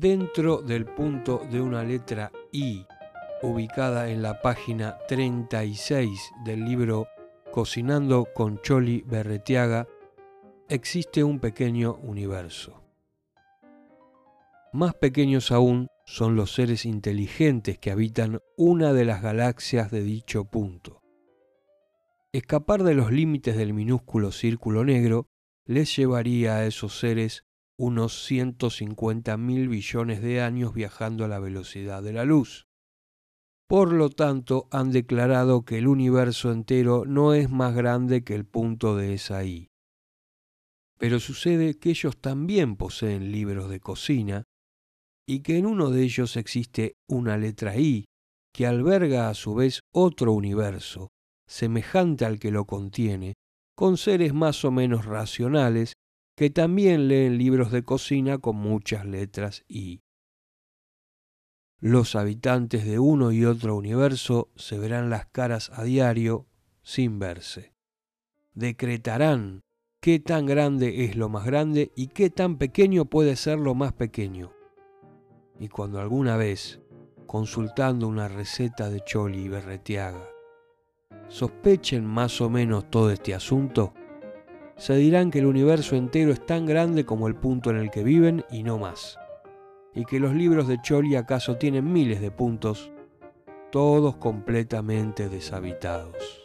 dentro del punto de una letra I, ubicada en la página 36 del libro Cocinando con Choli Berretiaga, existe un pequeño universo. Más pequeños aún son los seres inteligentes que habitan una de las galaxias de dicho punto. Escapar de los límites del minúsculo círculo negro les llevaría a esos seres unos 150 mil billones de años viajando a la velocidad de la luz. Por lo tanto, han declarado que el universo entero no es más grande que el punto de esa I. Pero sucede que ellos también poseen libros de cocina y que en uno de ellos existe una letra I que alberga a su vez otro universo, semejante al que lo contiene, con seres más o menos racionales que también leen libros de cocina con muchas letras I. Los habitantes de uno y otro universo se verán las caras a diario sin verse. Decretarán qué tan grande es lo más grande y qué tan pequeño puede ser lo más pequeño. Y cuando alguna vez, consultando una receta de Choli y Berretiaga, sospechen más o menos todo este asunto, se dirán que el universo entero es tan grande como el punto en el que viven y no más, y que los libros de Choli acaso tienen miles de puntos, todos completamente deshabitados.